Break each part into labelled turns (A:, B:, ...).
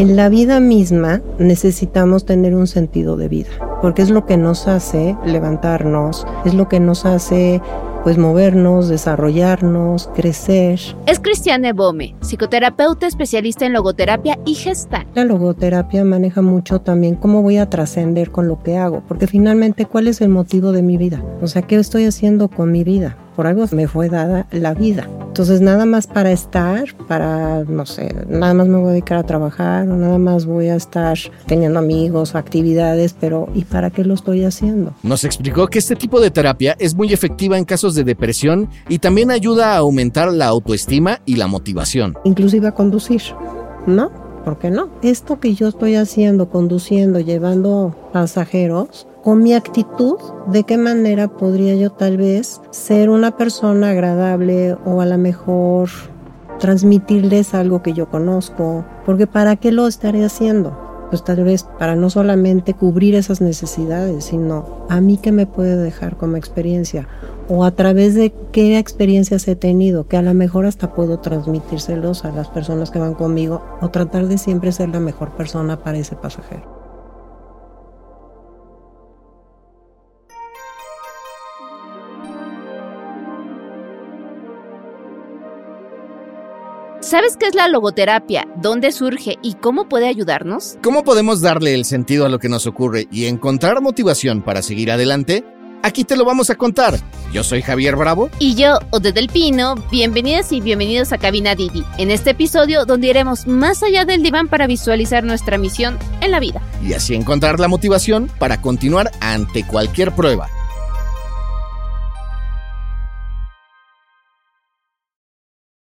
A: En la vida misma necesitamos tener un sentido de vida, porque es lo que nos hace levantarnos, es lo que nos hace pues movernos, desarrollarnos, crecer.
B: Es Cristiane Bome, psicoterapeuta especialista en logoterapia y gestal.
A: La logoterapia maneja mucho también cómo voy a trascender con lo que hago, porque finalmente cuál es el motivo de mi vida, o sea, ¿qué estoy haciendo con mi vida? Por algo me fue dada la vida. Entonces nada más para estar, para, no sé, nada más me voy a dedicar a trabajar o nada más voy a estar teniendo amigos o actividades, pero ¿y para qué lo estoy haciendo?
C: Nos explicó que este tipo de terapia es muy efectiva en casos de depresión y también ayuda a aumentar la autoestima y la motivación.
A: Inclusive a conducir, ¿no? ¿Por qué no? Esto que yo estoy haciendo, conduciendo, llevando pasajeros, con mi actitud, de qué manera podría yo tal vez ser una persona agradable o a lo mejor transmitirles algo que yo conozco, porque ¿para qué lo estaré haciendo? Pues tal vez para no solamente cubrir esas necesidades, sino a mí que me puede dejar como experiencia o a través de qué experiencias he tenido, que a lo mejor hasta puedo transmitírselos a las personas que van conmigo o tratar de siempre ser la mejor persona para ese pasajero.
B: ¿Sabes qué es la logoterapia? ¿Dónde surge y cómo puede ayudarnos?
C: ¿Cómo podemos darle el sentido a lo que nos ocurre y encontrar motivación para seguir adelante? Aquí te lo vamos a contar. Yo soy Javier Bravo.
B: Y yo, Ode del Pino. Bienvenidas y bienvenidos a Cabina Didi. En este episodio, donde iremos más allá del diván para visualizar nuestra misión en la vida.
C: Y así encontrar la motivación para continuar ante cualquier prueba.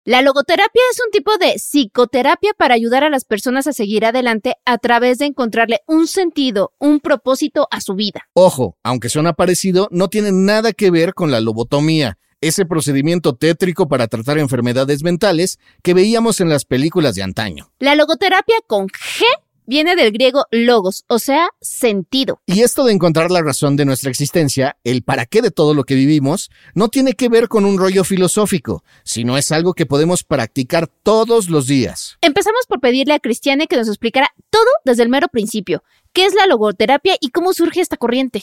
B: La logoterapia es un tipo de psicoterapia para ayudar a las personas a seguir adelante a través de encontrarle un sentido, un propósito a su vida.
C: Ojo, aunque suena parecido, no tiene nada que ver con la lobotomía, ese procedimiento tétrico para tratar enfermedades mentales que veíamos en las películas de antaño.
B: La logoterapia con G viene del griego logos, o sea, sentido.
C: Y esto de encontrar la razón de nuestra existencia, el para qué de todo lo que vivimos, no tiene que ver con un rollo filosófico, sino es algo que podemos practicar todos los días.
B: Empezamos por pedirle a Cristiane que nos explicara todo desde el mero principio. ¿Qué es la logoterapia y cómo surge esta corriente?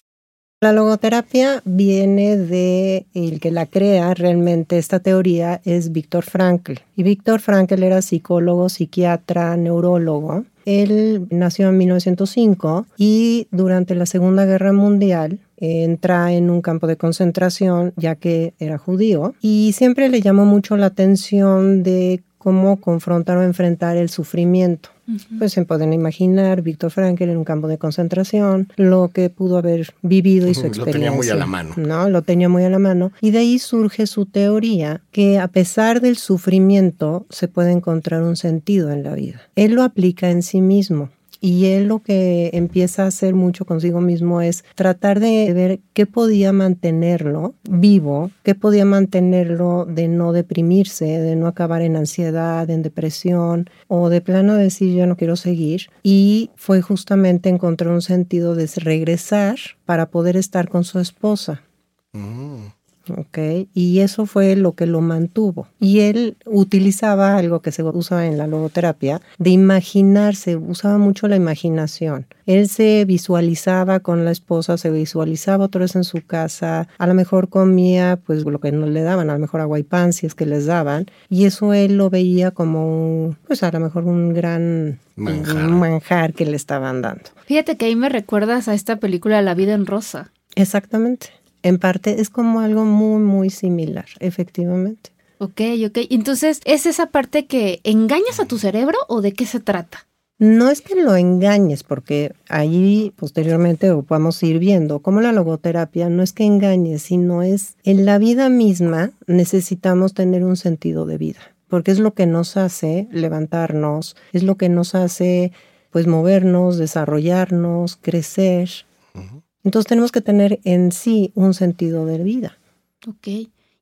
A: La logoterapia viene de el que la crea realmente esta teoría es Víctor Frankl. Y Víctor Frankl era psicólogo, psiquiatra, neurólogo él nació en 1905 y durante la Segunda Guerra Mundial entra en un campo de concentración ya que era judío y siempre le llamó mucho la atención de cómo confrontar o enfrentar el sufrimiento. Pues se pueden imaginar Víctor Frankl en un campo de concentración, lo que pudo haber vivido y su experiencia. Lo tenía
C: muy a la mano.
A: No, lo tenía muy a la mano. Y de ahí surge su teoría que a pesar del sufrimiento se puede encontrar un sentido en la vida. Él lo aplica en sí mismo. Y él lo que empieza a hacer mucho consigo mismo es tratar de ver qué podía mantenerlo vivo, qué podía mantenerlo de no deprimirse, de no acabar en ansiedad, en depresión o de plano decir yo no quiero seguir. Y fue justamente encontrar un sentido de regresar para poder estar con su esposa. Mm. ¿Ok? Y eso fue lo que lo mantuvo. Y él utilizaba algo que se usa en la logoterapia, de imaginarse, usaba mucho la imaginación. Él se visualizaba con la esposa, se visualizaba otra vez en su casa, a lo mejor comía pues lo que no le daban, a lo mejor agua y pan si es que les daban, y eso él lo veía como un, pues a lo mejor un gran manjar. manjar que le estaban dando.
B: Fíjate que ahí me recuerdas a esta película La vida en rosa.
A: Exactamente en parte es como algo muy, muy similar, efectivamente.
B: Ok, ok. Entonces, ¿es esa parte que engañas a tu cerebro o de qué se trata?
A: No es que lo engañes, porque ahí posteriormente vamos a ir viendo cómo la logoterapia no es que engañes, sino es en la vida misma necesitamos tener un sentido de vida, porque es lo que nos hace levantarnos, es lo que nos hace pues movernos, desarrollarnos, crecer. Entonces tenemos que tener en sí un sentido de vida.
B: Ok.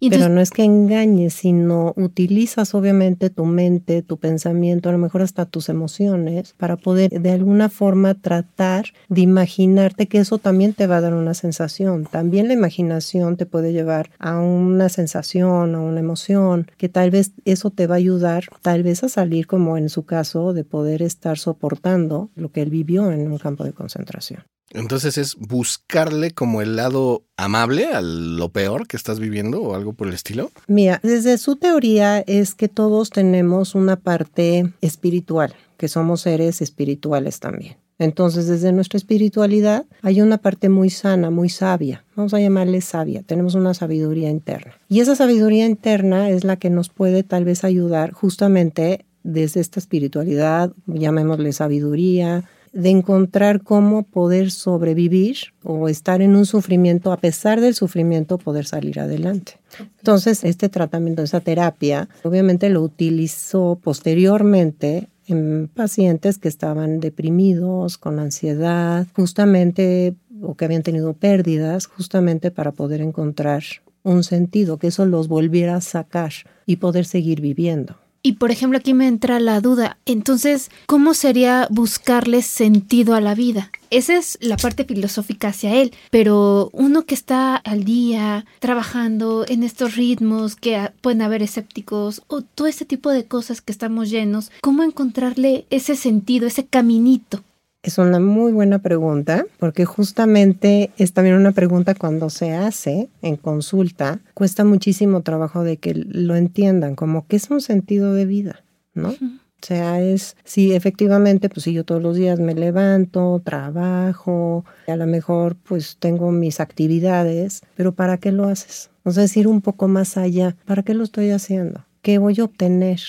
A: Pero no es que engañes, sino utilizas obviamente tu mente, tu pensamiento, a lo mejor hasta tus emociones, para poder de alguna forma tratar de imaginarte que eso también te va a dar una sensación. También la imaginación te puede llevar a una sensación, a una emoción, que tal vez eso te va a ayudar, tal vez a salir como en su caso, de poder estar soportando lo que él vivió en un campo de concentración.
D: Entonces es buscarle como el lado amable a lo peor que estás viviendo o algo por el estilo.
A: Mira, desde su teoría es que todos tenemos una parte espiritual, que somos seres espirituales también. Entonces, desde nuestra espiritualidad hay una parte muy sana, muy sabia. Vamos a llamarle sabia. Tenemos una sabiduría interna. Y esa sabiduría interna es la que nos puede tal vez ayudar justamente desde esta espiritualidad, llamémosle sabiduría, de encontrar cómo poder sobrevivir o estar en un sufrimiento, a pesar del sufrimiento, poder salir adelante. Entonces, este tratamiento, esa terapia, obviamente lo utilizó posteriormente en pacientes que estaban deprimidos, con ansiedad, justamente, o que habían tenido pérdidas, justamente para poder encontrar un sentido, que eso los volviera a sacar y poder seguir viviendo.
B: Y por ejemplo, aquí me entra la duda, entonces, ¿cómo sería buscarle sentido a la vida? Esa es la parte filosófica hacia él, pero uno que está al día, trabajando en estos ritmos, que pueden haber escépticos, o todo ese tipo de cosas que estamos llenos, ¿cómo encontrarle ese sentido, ese caminito?
A: Es una muy buena pregunta, porque justamente es también una pregunta cuando se hace en consulta, cuesta muchísimo trabajo de que lo entiendan, como que es un sentido de vida, ¿no? O sea, es, sí, efectivamente, pues si yo todos los días me levanto, trabajo, a lo mejor pues tengo mis actividades, pero ¿para qué lo haces? O sea, es ir un poco más allá. ¿Para qué lo estoy haciendo? ¿Qué voy a obtener?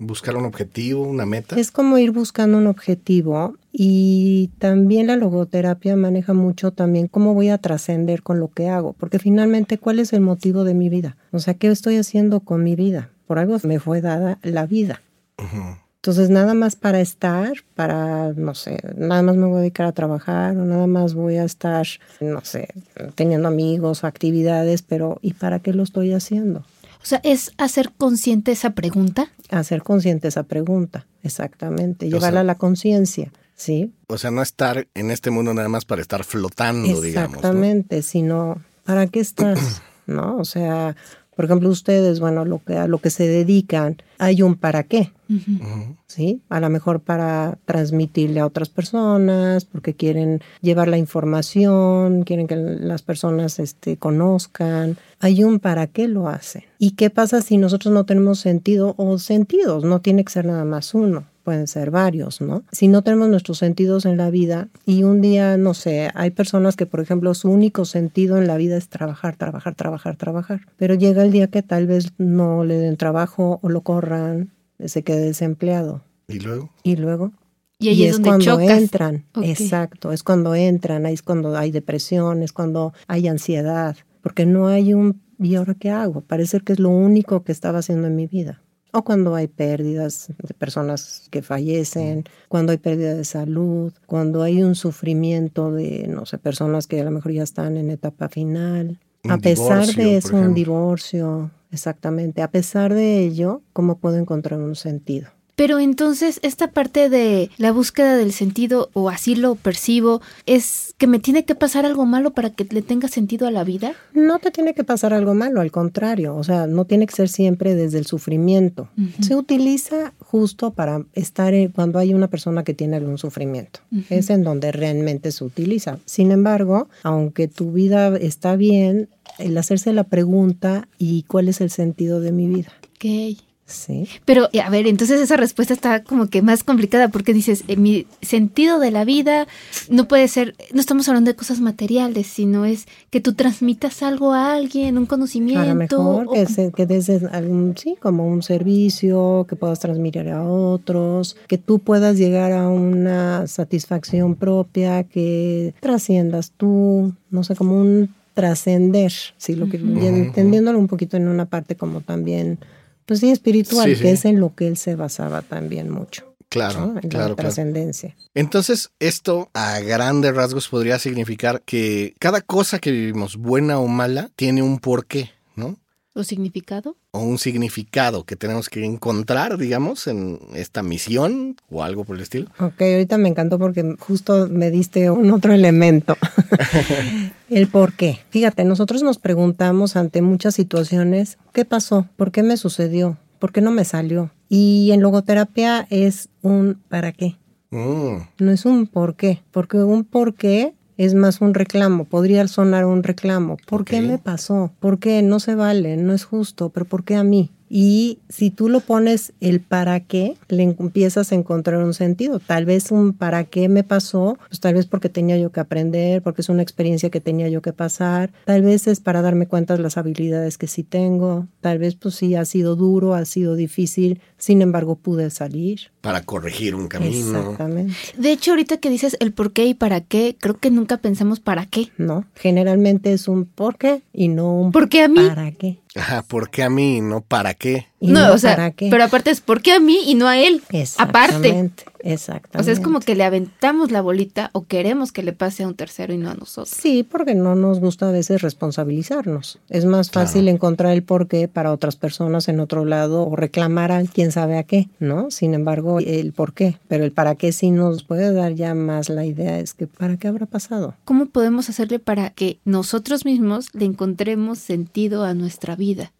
D: buscar un objetivo, una meta.
A: Es como ir buscando un objetivo y también la logoterapia maneja mucho también cómo voy a trascender con lo que hago, porque finalmente cuál es el motivo de mi vida, o sea, ¿qué estoy haciendo con mi vida? Por algo me fue dada la vida. Entonces, nada más para estar, para, no sé, nada más me voy a dedicar a trabajar o nada más voy a estar, no sé, teniendo amigos o actividades, pero ¿y para qué lo estoy haciendo?
B: O sea, es hacer consciente esa pregunta.
A: Hacer consciente esa pregunta, exactamente. Llevarla a la conciencia, ¿sí?
D: O sea, no estar en este mundo nada más para estar flotando, digamos.
A: Exactamente, sino ¿para qué estás? ¿No? O sea, por ejemplo, ustedes, bueno, lo que, a lo que se dedican, hay un para qué, ¿sí? A lo mejor para transmitirle a otras personas, porque quieren llevar la información, quieren que las personas este, conozcan. Hay un para qué lo hacen. ¿Y qué pasa si nosotros no tenemos sentido o sentidos? No tiene que ser nada más uno pueden ser varios, ¿no? Si no tenemos nuestros sentidos en la vida y un día, no sé, hay personas que, por ejemplo, su único sentido en la vida es trabajar, trabajar, trabajar, trabajar, pero llega el día que tal vez no le den trabajo o lo corran, se quede desempleado.
D: ¿Y luego?
A: Y luego.
B: Y, ahí es, cuando
A: entran, exacto, es cuando entran, ahí es cuando hay depresión, es cuando hay ansiedad, porque no hay un, ¿y ahora qué hago? Parece que es lo único que estaba haciendo en mi vida o cuando hay pérdidas de personas que fallecen, cuando hay pérdida de salud, cuando hay un sufrimiento de, no sé, personas que a lo mejor ya están en etapa final. A pesar de eso, un divorcio, exactamente, a pesar de ello, ¿cómo puedo encontrar un sentido?
B: Pero entonces esta parte de la búsqueda del sentido, o así lo percibo, es que me tiene que pasar algo malo para que le tenga sentido a la vida.
A: No te tiene que pasar algo malo, al contrario, o sea, no tiene que ser siempre desde el sufrimiento. Se utiliza justo para estar cuando hay una persona que tiene algún sufrimiento. Es en donde realmente se utiliza. Sin embargo, aunque tu vida está bien, el hacerse la pregunta y cuál es el sentido de mi vida.
B: Okay. Pero, a ver, entonces esa respuesta está como que más complicada porque dices, en mi sentido de la vida no puede ser, no estamos hablando de cosas materiales, sino es que tú transmitas algo a alguien, un conocimiento. A lo
A: mejor que, que des algún, sí, como un servicio, que puedas transmitir a otros, que tú puedas llegar a una satisfacción propia, que trasciendas tú, no sé, como un trascender, sí, lo que, entendiéndolo un poquito en una parte como también pues sí, espiritual, que es en lo que él se basaba también mucho.
D: Claro,
A: En
D: claro,
A: la trascendencia.
D: Entonces, esto a grandes rasgos podría significar que cada cosa que vivimos, buena o mala, tiene un porqué, ¿no?
B: ¿O significado?
D: O un significado que tenemos que encontrar, digamos, en esta misión o algo por el estilo.
A: Ok, ahorita me encantó porque justo me diste un otro elemento. el por qué. Fíjate, nosotros nos preguntamos ante muchas situaciones, ¿qué pasó? ¿Por qué me sucedió? ¿Por qué no me salió? Y en logoterapia es un ¿para qué?
D: Mm,
A: No es un por qué, porque un por qué es más un reclamo, podría sonar un reclamo. ¿Por qué me pasó? ¿Por qué? No se vale, no es justo, pero ¿por qué a mí? Y si tú lo pones el para qué, le empiezas a encontrar un sentido. Tal vez un para qué me pasó, pues tal vez porque tenía yo que aprender, porque es una experiencia que tenía yo que pasar. Tal vez es para darme cuenta de las habilidades que sí tengo. Tal vez pues sí ha sido duro, ha sido difícil, sin embargo pude salir.
D: para corregir un camino.
A: Exactamente.
B: De hecho, ahorita que dices el por qué y para qué, creo que nunca pensamos para qué.
A: ¿no? Generalmente es un por qué y no un
B: ¿Por qué a mí?
A: para qué.
D: Ajá, ¿por qué a mí y no para qué?
A: Y
B: no, o sea,
A: para qué.
B: pero aparte es ¿por qué a mí y no a él? Aparte.
A: Exactamente, Exactamente.
B: O sea, es como que le aventamos la bolita o queremos que le pase a un tercero y no a nosotros.
A: Sí, porque no nos gusta a veces responsabilizarnos. Es más fácil encontrar el por qué para otras personas en otro lado o reclamar a quién sabe a qué, ¿no? Sin embargo, el por qué, pero el para qué sí nos puede dar ya más la idea, es que ¿para qué habrá pasado?
B: ¿Cómo podemos hacerle para que nosotros mismos le encontremos sentido a nuestra vida?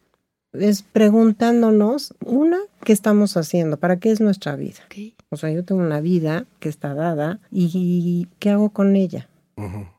A: Es preguntándonos, una, ¿qué estamos haciendo? ¿Para qué es nuestra vida? O sea, yo tengo una vida que está dada y ¿qué hago con ella?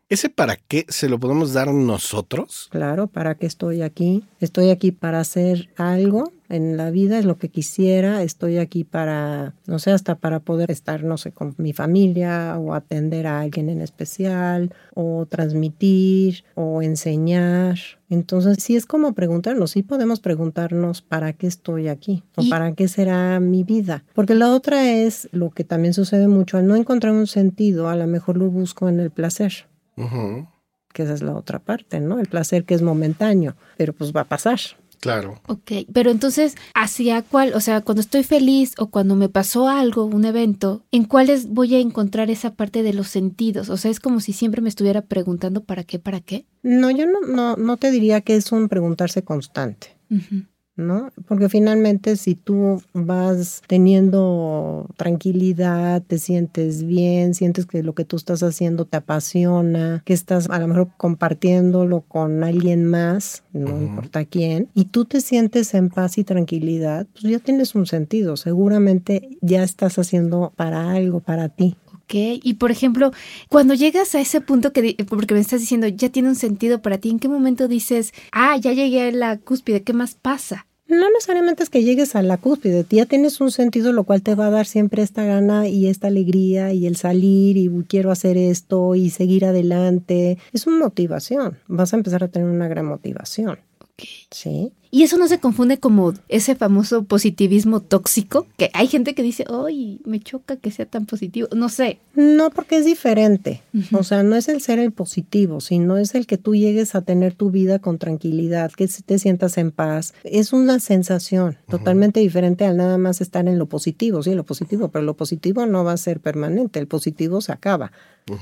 D: ¿Ese para qué se lo podemos dar nosotros?
A: Claro, ¿para qué estoy aquí? Estoy aquí para hacer algo en la vida, es lo que quisiera. Estoy aquí para, no sé, hasta para poder estar, no sé, con mi familia o atender a alguien en especial o transmitir o enseñar. Entonces, sí es como preguntarnos, sí podemos preguntarnos para qué estoy aquí o
B: Y-
A: para qué será mi vida. Porque la otra es lo que también sucede mucho, al no encontrar un sentido, a lo mejor lo busco en el placer
D: Ujú,
A: que esa es la otra parte, ¿no? El placer que es momentáneo, pero pues va a pasar.
D: Claro.
B: Ok, pero entonces, ¿hacia cuál? O sea, cuando estoy feliz o cuando me pasó algo, un evento, ¿en cuáles voy a encontrar esa parte de los sentidos? O sea, es como si siempre me estuviera preguntando para qué, para qué.
A: No, yo no, no, no te diría que es un preguntarse constante,
B: Ujú.
A: ¿No? Porque finalmente si tú vas teniendo tranquilidad, te sientes bien, sientes que lo que tú estás haciendo te apasiona, que estás a lo mejor compartiéndolo con alguien más, no importa quién, y tú te sientes en paz y tranquilidad, pues ya tienes un sentido, seguramente ya estás haciendo para algo, para ti.
B: Ok, y por ejemplo, cuando llegas a ese punto que, porque me estás diciendo, ya tiene un sentido para ti, ¿en qué momento dices, ah, ya llegué a la cúspide, ¿qué más pasa?
A: No necesariamente es que llegues a la cúspide, ya tienes un sentido lo cual te va a dar siempre esta gana y esta alegría y el salir y "Uy, quiero hacer esto y seguir adelante. Es una motivación, vas a empezar a tener una gran motivación,
B: Ok.
A: ¿sí?
B: Y eso no se confunde como ese famoso positivismo tóxico, que hay gente que dice, ay, me choca que sea tan positivo. No sé.
A: No, porque es diferente. O sea, no es el ser el positivo, sino es el que tú llegues a tener tu vida con tranquilidad, que te sientas en paz. Es una sensación totalmente diferente al nada más estar en lo positivo, sí, lo positivo, pero lo positivo no va a ser permanente, el positivo se acaba.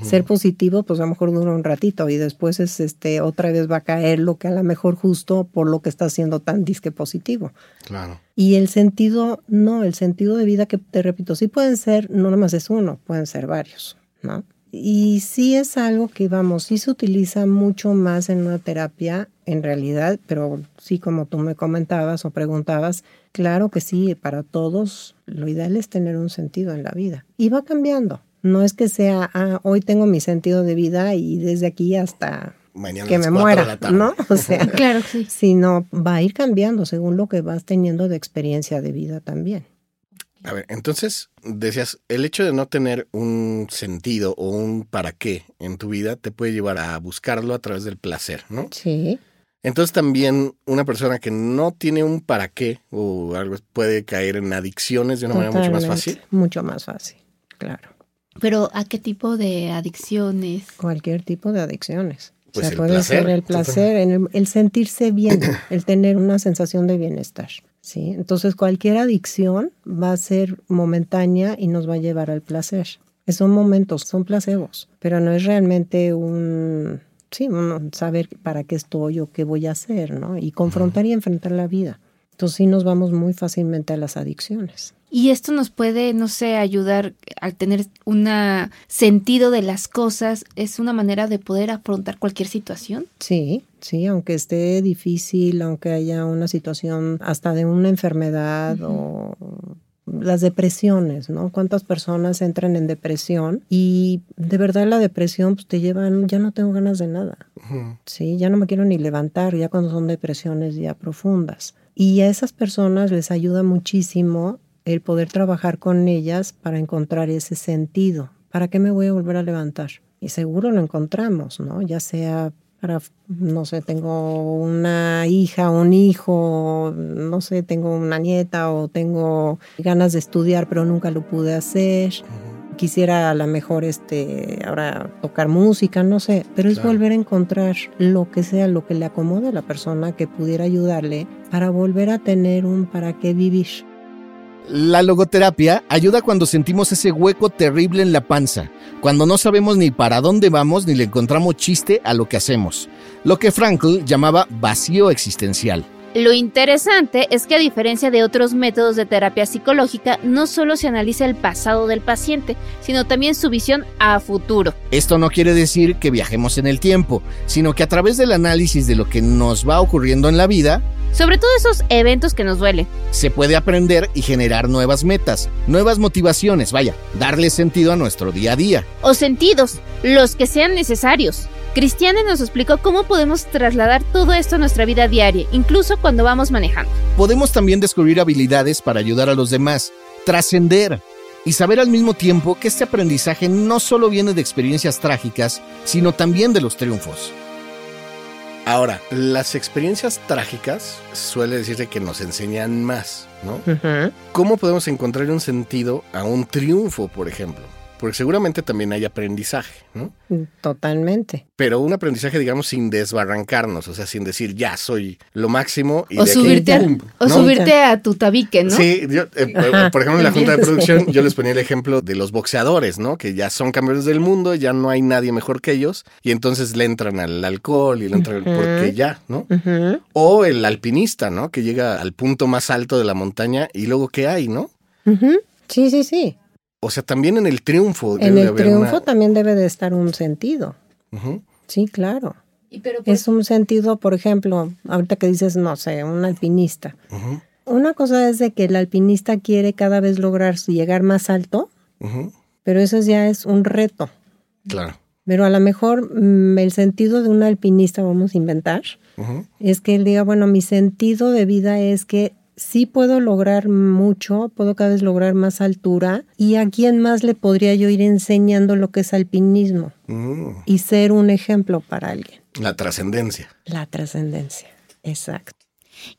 A: Ser positivo, pues a lo mejor dura un ratito y después es este otra vez va a caer lo que a lo mejor justo por lo que está haciendo tan disque positivo.
D: Claro.
A: Y el sentido, no, el sentido de vida que te repito, sí pueden ser, no nada más es uno, pueden ser varios, ¿no? Y sí es algo que, vamos, sí se utiliza mucho más en una terapia, en realidad, pero sí como tú me comentabas o preguntabas, claro que sí, para todos lo ideal es tener un sentido en la vida. Y va cambiando. No es que sea, ah, hoy tengo mi sentido de vida y desde aquí hasta
D: Mañana a
A: que
D: las
A: me
D: de
A: muera,
D: la tarde.
A: ¿no? O sea,
B: Claro que sí.
A: sino va a ir cambiando según lo que vas teniendo de experiencia de vida también.
D: A ver, entonces decías, el hecho de no tener un sentido o un para qué en tu vida te puede llevar a buscarlo a través del placer, ¿no?
A: Sí,
D: Entonces también una persona que no tiene un para qué o algo puede caer en adicciones de una manera mucho más
A: totalmente,
D: fácil.
A: Mucho más fácil, claro.
B: Pero ¿a qué tipo de adicciones?
A: Cualquier tipo de adicciones.
D: Pues
A: o sea,
D: el
A: puede
D: placer,
A: ser el placer, en el, el sentirse bien, el tener una sensación de bienestar. ¿sí? Entonces, cualquier adicción va a ser momentánea y nos va a llevar al placer. Son momentos, son placebos, pero no es realmente un sí, uno saber para qué estoy o qué voy a hacer, ¿no? Y confrontar y enfrentar la vida. Entonces sí nos vamos muy fácilmente a las adicciones.
B: Y esto nos puede, no sé, ayudar a tener un sentido de las cosas. ¿Es una manera de poder afrontar cualquier situación?
A: Sí, sí, aunque esté difícil, aunque haya una situación hasta de una enfermedad o las depresiones, ¿no? ¿Cuántas personas entran en depresión y de verdad la depresión pues, te llevan, ya no tengo ganas de nada, sí, ya no me quiero ni levantar, ya cuando son depresiones ya profundas. Y a esas personas les ayuda muchísimo el poder trabajar con ellas para encontrar ese sentido. ¿Para qué me voy a volver a levantar? Y seguro lo encontramos, ¿no? Ya sea para, no sé, tengo una hija, un hijo, no sé, tengo una nieta o tengo ganas de estudiar pero nunca lo pude hacer. Quisiera a lo mejor este, ahora tocar música, no sé, pero es volver a encontrar lo que sea, lo que le acomode a la persona que pudiera ayudarle para volver a tener un para qué vivir.
C: La logoterapia ayuda cuando sentimos ese hueco terrible en la panza, cuando no sabemos ni para dónde vamos ni le encontramos chiste a lo que hacemos, lo que Frankl llamaba vacío existencial.
B: Lo interesante es que a diferencia de otros métodos de terapia psicológica, no solo se analiza el pasado del paciente, sino también su visión a futuro.
C: Esto no quiere decir que viajemos en el tiempo, sino que a través del análisis de lo que nos va ocurriendo en la vida,
B: sobre todo esos eventos que nos duelen.
C: Se puede aprender y generar nuevas metas, nuevas motivaciones, vaya, darle sentido a nuestro día a día.
B: O sentidos, los que sean necesarios. Cristiane nos explicó cómo podemos trasladar todo esto a nuestra vida diaria, incluso cuando vamos manejando.
C: Podemos también descubrir habilidades para ayudar a los demás, trascender y saber al mismo tiempo que este aprendizaje no solo viene de experiencias trágicas, sino también de los triunfos.
D: Ahora, las experiencias trágicas suele decirse que nos enseñan más, ¿no? ¿Cómo podemos encontrar un sentido a un triunfo, por ejemplo? Porque seguramente también hay aprendizaje, ¿no?
A: Totalmente.
D: Pero un aprendizaje, digamos, sin desbarrancarnos, o sea, sin decir, ya soy lo máximo. Y
B: o subirte, a, o subirte a tu tabique, ¿no?
D: Sí, yo, eh, por ejemplo, en la junta de producción yo les ponía el ejemplo de los boxeadores, ¿no? Que ya son campeones del mundo, ya no hay nadie mejor que ellos, y entonces le entran al alcohol y le entran porque ya, ¿no? O el alpinista, ¿no? Que llega al punto más alto de la montaña y luego, ¿qué hay, no?
A: Sí, sí, sí.
D: O sea, también en el triunfo.
A: en el triunfo también debe de estar un sentido. Sí, claro. Es un sentido, por ejemplo, ahorita que dices, no sé, un alpinista. Una cosa es de que el alpinista quiere cada vez lograr llegar más alto, pero eso ya es un reto.
D: Claro.
A: Pero a lo mejor mm, el sentido de un alpinista, vamos a inventar, es que él diga, bueno, mi sentido de vida es que sí puedo lograr mucho, puedo cada vez lograr más altura y a quién más le podría yo ir enseñando lo que es alpinismo mm. y ser un ejemplo para alguien.
D: La trascendencia.
A: La trascendencia, exacto.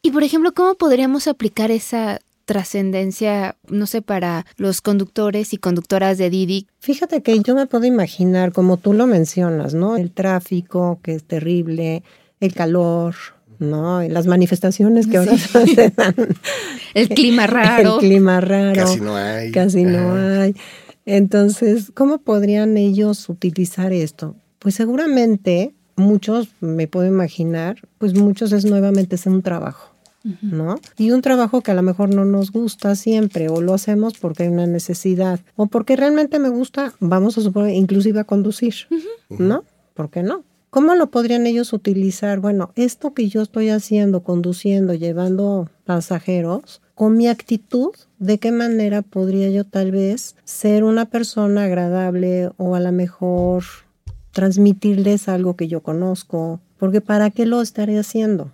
B: Y por ejemplo, ¿cómo podríamos aplicar esa trascendencia, no sé, para los conductores y conductoras de Didi?
A: Fíjate que yo me puedo imaginar, como tú lo mencionas, ¿no? El tráfico, que es terrible, el calor, ¿no? las manifestaciones que ahora se dan.
B: El clima raro.
A: El clima raro.
D: Casi no hay.
A: Casi no hay. Entonces, ¿cómo podrían ellos utilizar esto? Pues seguramente muchos, me puedo imaginar, pues muchos es nuevamente hacer un trabajo. ¿no? Y un trabajo que a lo mejor no nos gusta siempre o lo hacemos porque hay una necesidad o porque realmente me gusta, vamos a suponer, inclusive a conducir, ¿no? ¿Por qué no? ¿Cómo lo podrían ellos utilizar? Bueno, esto que yo estoy haciendo, conduciendo, llevando pasajeros, con mi actitud, ¿de qué manera podría yo tal vez ser una persona agradable o a lo mejor transmitirles algo que yo conozco? Porque ¿para qué lo estaré haciendo?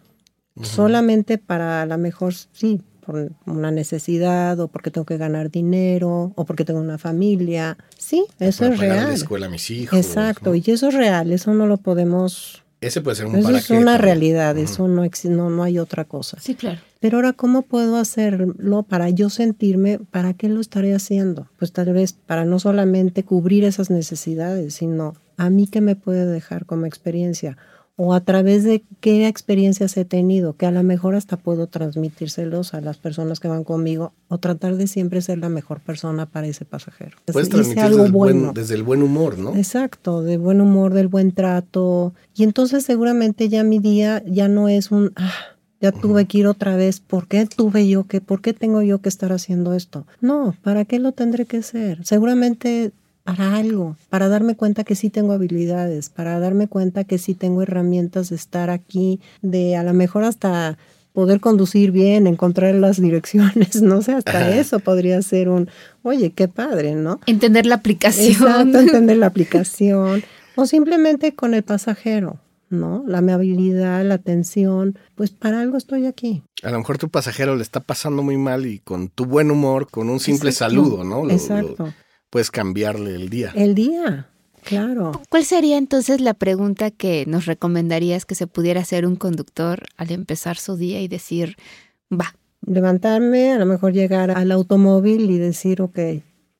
A: Solamente para a lo mejor, sí, por una necesidad o porque tengo que ganar dinero o porque tengo una familia. Sí, eso es real.
D: la escuela a mis hijos.
A: Exacto, y eso es real, eso no lo podemos...
D: Ese puede ser un
A: Eso es una realidad, eso no, no, no hay otra cosa.
B: Sí, claro.
A: Pero ahora, ¿cómo puedo hacerlo para yo sentirme, para qué lo estaré haciendo? Pues tal vez para no solamente cubrir esas necesidades, sino a mí qué me puede dejar como experiencia o a través de qué experiencias he tenido, que a lo mejor hasta puedo transmitírselos a las personas que van conmigo o tratar de siempre ser la mejor persona para ese pasajero.
D: Puedes transmitir desde, el buen, desde el buen humor, ¿no?
A: Exacto, de buen humor, del buen trato. Y entonces seguramente ya mi día ya no es un, ah, ya tuve que ir otra vez, ¿por qué tuve yo que, por qué tengo yo que estar haciendo esto? No, ¿para qué lo tendré que hacer? Seguramente para algo, para darme cuenta que sí tengo habilidades, para darme cuenta que sí tengo herramientas de estar aquí, de a lo mejor hasta poder conducir bien, encontrar las direcciones, no sé, hasta eso podría ser un, oye, qué padre, ¿no?
B: Entender la aplicación.
A: Exacto, entender la aplicación. o simplemente con el pasajero, ¿no? La amabilidad, la atención, pues para algo estoy aquí.
D: A lo mejor tu pasajero le está pasando muy mal y con tu buen humor, con un simple saludo, ¿no?
A: Exacto
D: puedes cambiarle el día.
A: El día, claro.
B: ¿Cuál sería entonces la pregunta que nos recomendarías que se pudiera hacer un conductor al empezar su día y decir, va?
A: Levantarme, a lo mejor llegar al automóvil y decir, ok,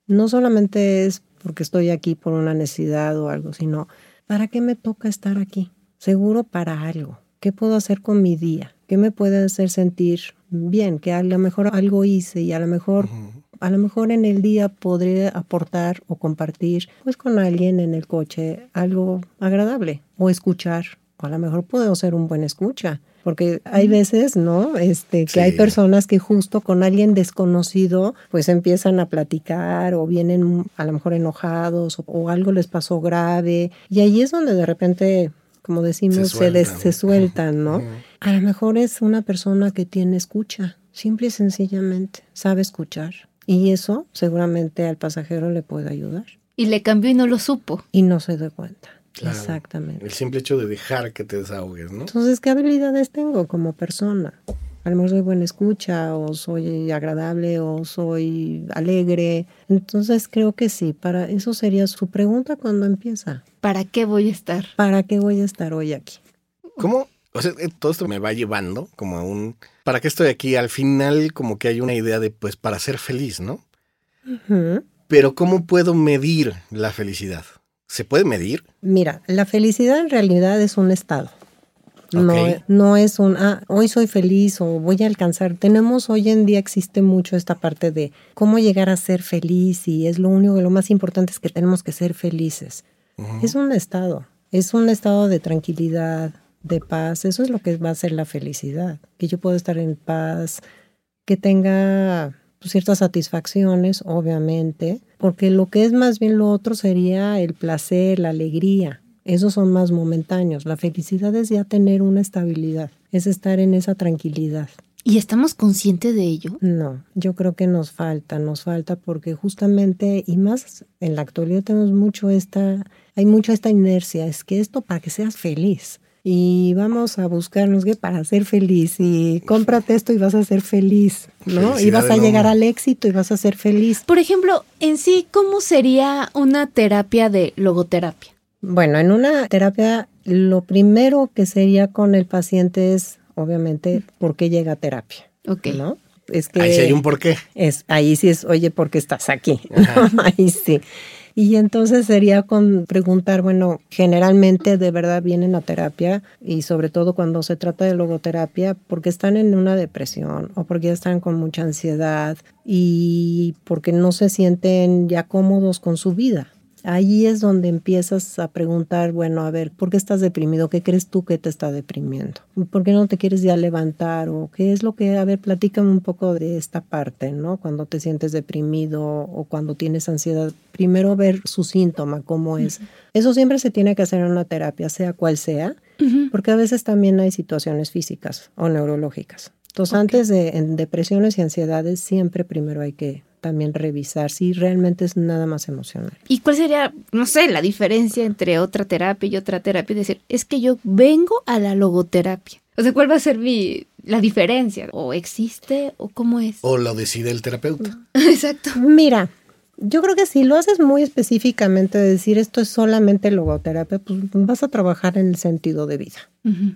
A: no solamente es porque estoy aquí por una necesidad o algo, sino, ¿para qué me toca estar aquí? Seguro para algo. ¿Qué puedo hacer con mi día? ¿Qué me puede hacer sentir bien? Que a lo mejor algo hice y a lo mejor a lo mejor en el día podré aportar o compartir pues con alguien en el coche algo agradable o escuchar. O a lo mejor puedo ser un buen escucha, porque hay veces, ¿no? Este, que hay personas que justo con alguien desconocido pues empiezan a platicar o vienen a lo mejor enojados o, algo les pasó grave y ahí es donde de repente como decimos, se, sueltan, se, sueltan ¿no? A lo mejor es una persona que tiene escucha, simple y sencillamente, sabe escuchar. Y eso seguramente al pasajero le puede ayudar.
B: Y le cambió y no lo supo.
A: Y no se dio cuenta. Exactamente.
D: El simple hecho de dejar que te desahogues, ¿no?
A: Entonces, ¿qué habilidades tengo como persona? A lo mejor soy buena escucha, o soy agradable, o soy alegre. Entonces, creo que sí. Para eso sería su pregunta cuando empieza.
B: ¿Para qué voy a estar?
A: ¿Para qué voy a estar hoy aquí?
D: ¿Cómo? O sea, todo esto me va llevando como a un ¿para qué estoy aquí? Al final como que hay una idea de, pues, para ser feliz, ¿no? Pero ¿cómo puedo medir la felicidad? ¿Se puede medir?
A: Mira, la felicidad en realidad es un estado. No, no es un, ah, hoy soy feliz o voy a alcanzar. Tenemos hoy en día existe mucho esta parte de cómo llegar a ser feliz y es lo único, lo más importante es que tenemos que ser felices. Es un estado, es un estado de tranquilidad, de paz, eso es lo que va a ser la felicidad, que yo pueda estar en paz, que tenga pues, ciertas satisfacciones, obviamente, porque lo que es más bien lo otro sería el placer, la alegría, esos son más momentáneos, la felicidad es ya tener una estabilidad, es estar en esa tranquilidad.
B: ¿Y estamos conscientes de ello?
A: No, yo creo que nos falta, nos falta porque justamente, y más en la actualidad tenemos mucho esta, hay mucha esta inercia, es que esto para que seas feliz y vamos a buscarnos que para ser feliz y cómprate esto y vas a ser feliz, ¿no? y vas a llegar al éxito y vas a ser feliz.
B: Por ejemplo, en sí, ¿cómo sería una terapia de logoterapia?
A: Bueno, en una terapia lo primero que sería con el paciente es, obviamente, por qué llega a terapia.
B: Ok.
A: ¿No?
D: Es que ahí sí hay un por qué.
A: Es, ahí sí es, oye, ¿por qué estás aquí? ahí sí. Y entonces sería con preguntar, bueno, generalmente de verdad vienen a terapia y sobre todo cuando se trata de logoterapia porque están en una depresión o porque están con mucha ansiedad y porque no se sienten ya cómodos con su vida. Ahí es donde empiezas a preguntar, bueno, a ver, ¿por qué estás deprimido? ¿Qué crees tú que te está deprimiendo? ¿Por qué no te quieres ya levantar? ¿O qué es lo que, a ver, platícame un poco de esta parte, ¿no? Cuando te sientes deprimido o cuando tienes ansiedad, primero ver su síntoma, cómo es. Eso siempre se tiene que hacer en una terapia, sea cual sea, porque a veces también hay situaciones físicas o neurológicas. Entonces, antes de en depresiones y ansiedades, siempre primero hay que también revisar si realmente es nada más emocional.
B: ¿Y cuál sería, no sé, la diferencia entre otra terapia y otra terapia? Es decir, es que yo vengo a la logoterapia. O sea, ¿cuál va a ser mi, la diferencia? ¿O existe o cómo es?
D: O lo decide el terapeuta.
B: Exacto.
A: Mira, Yo creo que si lo haces muy específicamente, decir esto es solamente logoterapia, pues vas a trabajar en el sentido de vida.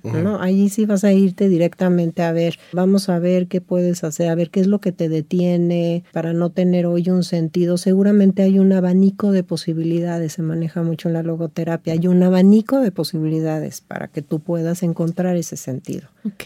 A: ¿no? Allí sí vas a irte directamente a ver, vamos a ver qué puedes hacer, a ver qué es lo que te detiene para no tener hoy un sentido. Seguramente hay un abanico de posibilidades, se maneja mucho en la logoterapia, hay un abanico de posibilidades para que tú puedas encontrar ese sentido.
B: Ok.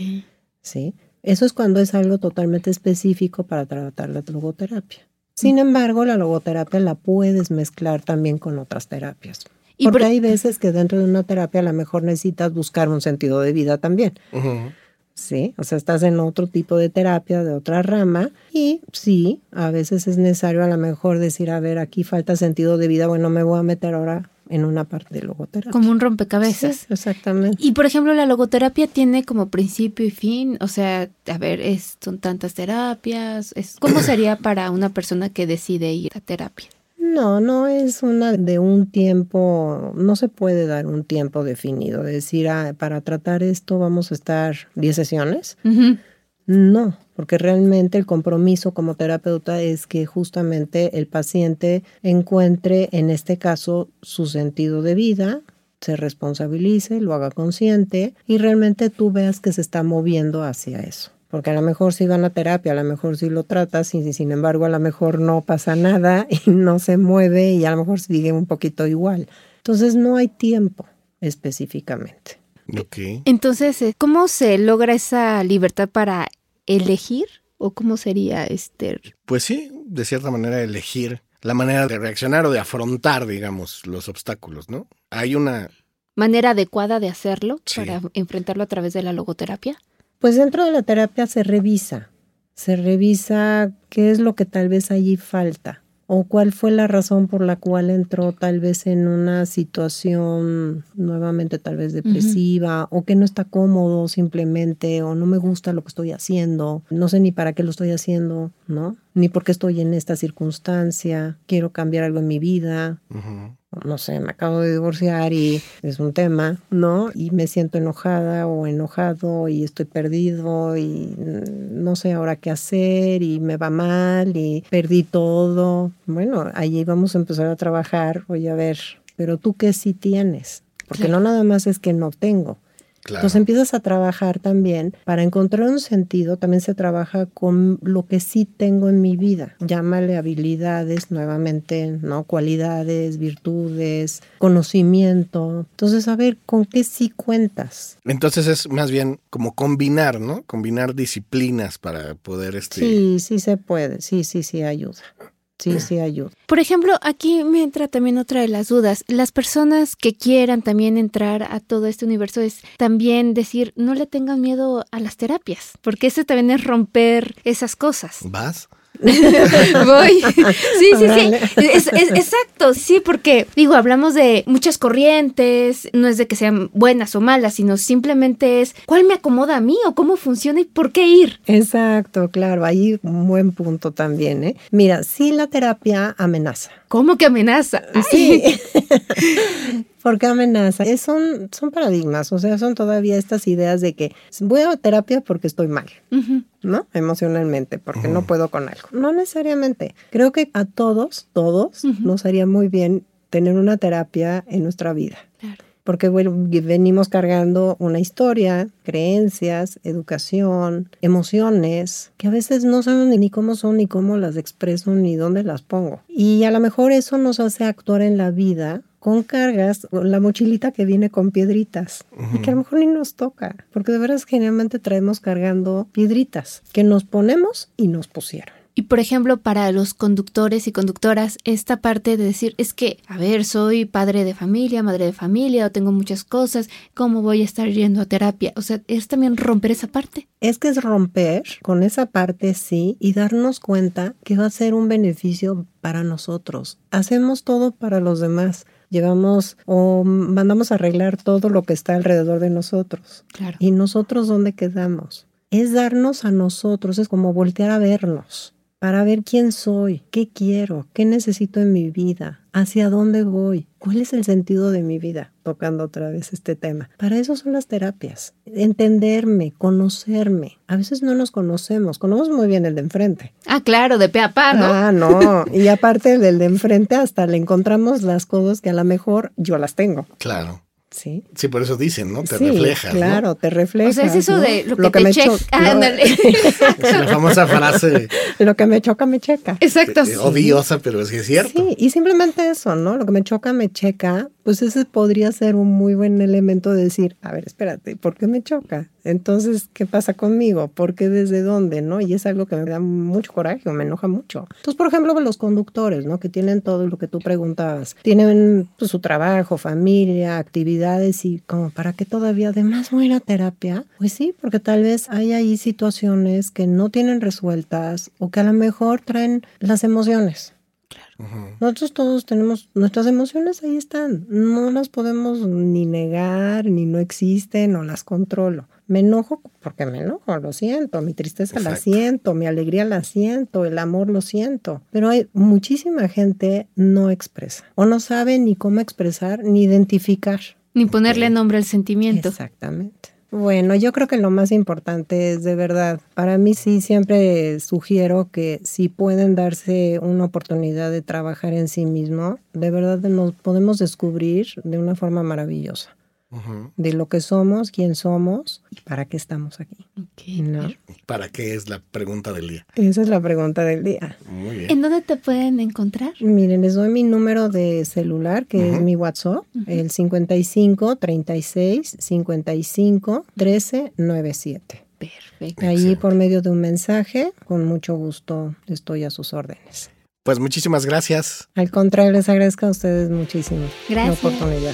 A: ¿Sí? Eso es cuando es algo totalmente específico para tratar la logoterapia. Sin embargo, la logoterapia la puedes mezclar también con otras terapias.
B: Y
A: Porque
B: por-
A: hay veces que dentro de una terapia a lo mejor necesitas buscar un sentido de vida también.
D: Ujú.
A: Sí, o sea, estás en otro tipo de terapia, de otra rama, y sí, a veces es necesario a lo mejor decir, a ver, aquí falta sentido de vida, bueno, me voy a meter ahora en una parte de logoterapia.
B: Como un
A: Sí,
B: rompecabezas.
A: exactamente.
B: Y por ejemplo, la logoterapia tiene como principio y fin, o sea, a ver, es, son tantas terapias, es, ¿cómo sería para una persona que decide ir a terapia?
A: No, no es una de un tiempo, no se puede dar un tiempo definido, decir, ah, para tratar esto vamos a estar 10 sesiones.
B: Ujú.
A: No, porque realmente el compromiso como terapeuta es que justamente el paciente encuentre, en este caso, su sentido de vida, se responsabilice, lo haga consciente y realmente tú veas que se está moviendo hacia eso. Porque a lo mejor si van a terapia, a lo mejor sí lo tratas y sin embargo a lo mejor no pasa nada y no se mueve y a lo mejor sigue un poquito igual. Entonces no hay tiempo específicamente.
D: Ok.
B: Entonces, eh, ¿cómo se logra esa libertad para elegir? ¿O cómo sería este?
D: Pues sí, de cierta manera elegir la manera de reaccionar o de afrontar, digamos, los obstáculos, ¿no? Hay una...
B: manera adecuada de hacerlo
D: Sí.
B: para enfrentarlo a través de la logoterapia?
A: Pues dentro de la terapia se revisa, se revisa qué es lo que tal vez allí falta o cuál fue la razón por la cual entró tal vez en una situación nuevamente tal vez depresiva o que no está cómodo simplemente o no me gusta lo que estoy haciendo, no sé ni para qué lo estoy haciendo, ¿no? Ni por qué estoy en esta circunstancia, quiero cambiar algo en mi vida, no sé, me acabo de divorciar y es un tema, ¿no? Y me siento enojada o enojado y estoy perdido y no sé ahora qué hacer y me va mal y perdí todo. Bueno, allí vamos a empezar a trabajar, oye, a ver, pero tú qué sí tienes, porque
B: Claro.
A: no nada más es que no tengo.
D: Claro.
A: Entonces empiezas a trabajar también para encontrar un sentido, también se trabaja con lo que sí tengo en mi vida. Llámale habilidades nuevamente, ¿no? Cualidades, virtudes, conocimiento. Entonces, a ver, ¿con qué sí cuentas?
D: Entonces es más bien como combinar, ¿no? Combinar disciplinas para poder este...
A: Sí, sí se puede, sí, sí, sí ayuda. Sí, sí ayuda.
B: Por ejemplo, aquí me entra también otra de las dudas. Las personas que quieran también entrar a todo este universo es también decir, no le tengan miedo a las terapias, porque eso también es romper esas cosas.
D: ¿Vas?
B: Voy. Sí, sí, sí. Es- exacto, sí, porque digo, hablamos de muchas corrientes, no es de que sean buenas o malas, sino simplemente es cuál me acomoda a mí o cómo funciona y por qué ir.
A: Exacto, claro, ahí un buen punto también, ¿eh? Mira, sí la terapia amenaza.
B: ¿Cómo que amenaza?
A: Sí. ¿Por qué amenaza? Es- son, son paradigmas, o sea, son todavía estas ideas de que voy a terapia porque estoy mal. ¿no? Emocionalmente, porque no puedo con algo. No necesariamente. Creo que a todos, todos, nos haría muy bien tener una terapia en nuestra vida.
B: Claro.
A: Porque bueno, venimos cargando una historia, creencias, educación, emociones, que a veces no sabemos ni cómo son, ni cómo las expreso, ni dónde las pongo. Y a lo mejor eso nos hace actuar en la vida con cargas, con la mochilita que viene con piedritas, y que a lo mejor ni nos toca, porque de veras generalmente traemos cargando piedritas que nos ponemos y nos pusieron.
B: Y por ejemplo, para los conductores y conductoras, esta parte de decir, es que, a ver, soy padre de familia, madre de familia, o tengo muchas cosas, ¿cómo voy a estar yendo a terapia? O sea, es también romper esa parte.
A: Es que es romper con esa parte, sí, y darnos cuenta que va a ser un beneficio para nosotros. Hacemos todo para los demás. Llevamos o mandamos a arreglar todo lo que está alrededor de nosotros.
B: Claro.
A: ¿Y nosotros dónde quedamos? Es darnos a nosotros, es como voltear a vernos para ver quién soy, qué quiero, qué necesito en mi vida, ¿Hacia dónde voy? ¿Cuál es el sentido de mi vida? Tocando otra vez este tema. Para eso son las terapias. Entenderme, conocerme. A veces no nos conocemos, conocemos muy bien el de enfrente.
B: Ah, claro, de pe a pa, ¿no?
A: Ah, no. Y aparte del de enfrente, hasta le encontramos las cosas que a lo mejor yo las tengo.
D: Claro.
A: Sí.
D: Sí, por eso dicen, ¿no? Te
A: Sí,
D: reflejas. ¿no?
A: Claro, te reflejas.
B: O sea, es eso
A: ¿no?
B: de lo que te checa.
A: cho-
B: Ah,
A: no,
B: ándale.
D: Es la famosa frase
A: lo que me choca, me checa.
B: Exacto.
D: eh, odiosa, pero es que es cierto.
A: Sí, y simplemente eso, ¿no? Lo que me choca, me checa, pues ese podría ser un muy buen elemento de decir, a ver, espérate, ¿por qué me choca? Entonces, ¿qué pasa conmigo? ¿Por qué desde dónde? ¿No? Y es algo que me da mucho coraje, o me enoja mucho. Entonces, por ejemplo, los conductores, ¿no? Que tienen todo lo que tú preguntabas. Tienen pues, su trabajo, familia, actividades y como, ¿para qué todavía además voy a ir a terapia? Pues sí, porque tal vez hay ahí situaciones que no tienen resueltas o que a lo mejor traen las emociones. Nosotros todos tenemos, nuestras emociones ahí están, no las podemos ni negar, ni no existen o las controlo. Me enojo porque me enojo, lo siento, mi tristeza la siento, mi alegría la siento, el amor lo siento, pero hay muchísima gente no expresa o no sabe ni cómo expresar ni identificar.
B: Ni ponerle nombre al sentimiento.
A: Exactamente. Bueno, yo creo que lo más importante es de verdad, para mí sí siempre sugiero que si pueden darse una oportunidad de trabajar en sí mismo, de verdad nos podemos descubrir de una forma maravillosa De lo que somos, quién somos y para qué estamos aquí.
B: Ok.
A: ¿no?
D: ¿Para qué es la pregunta del día?
A: Esa es la pregunta del día.
D: Muy bien.
B: ¿En dónde te pueden encontrar?
A: Miren, les doy mi número de celular, que es mi WhatsApp, el 55 36 55 13 97.
B: Perfecto.
A: Ahí
D: Excelente.
A: por medio de un mensaje, con mucho gusto estoy a sus órdenes.
D: Pues muchísimas gracias.
A: Al contrario, les agradezco a ustedes muchísimo
B: Gracias.
A: la oportunidad.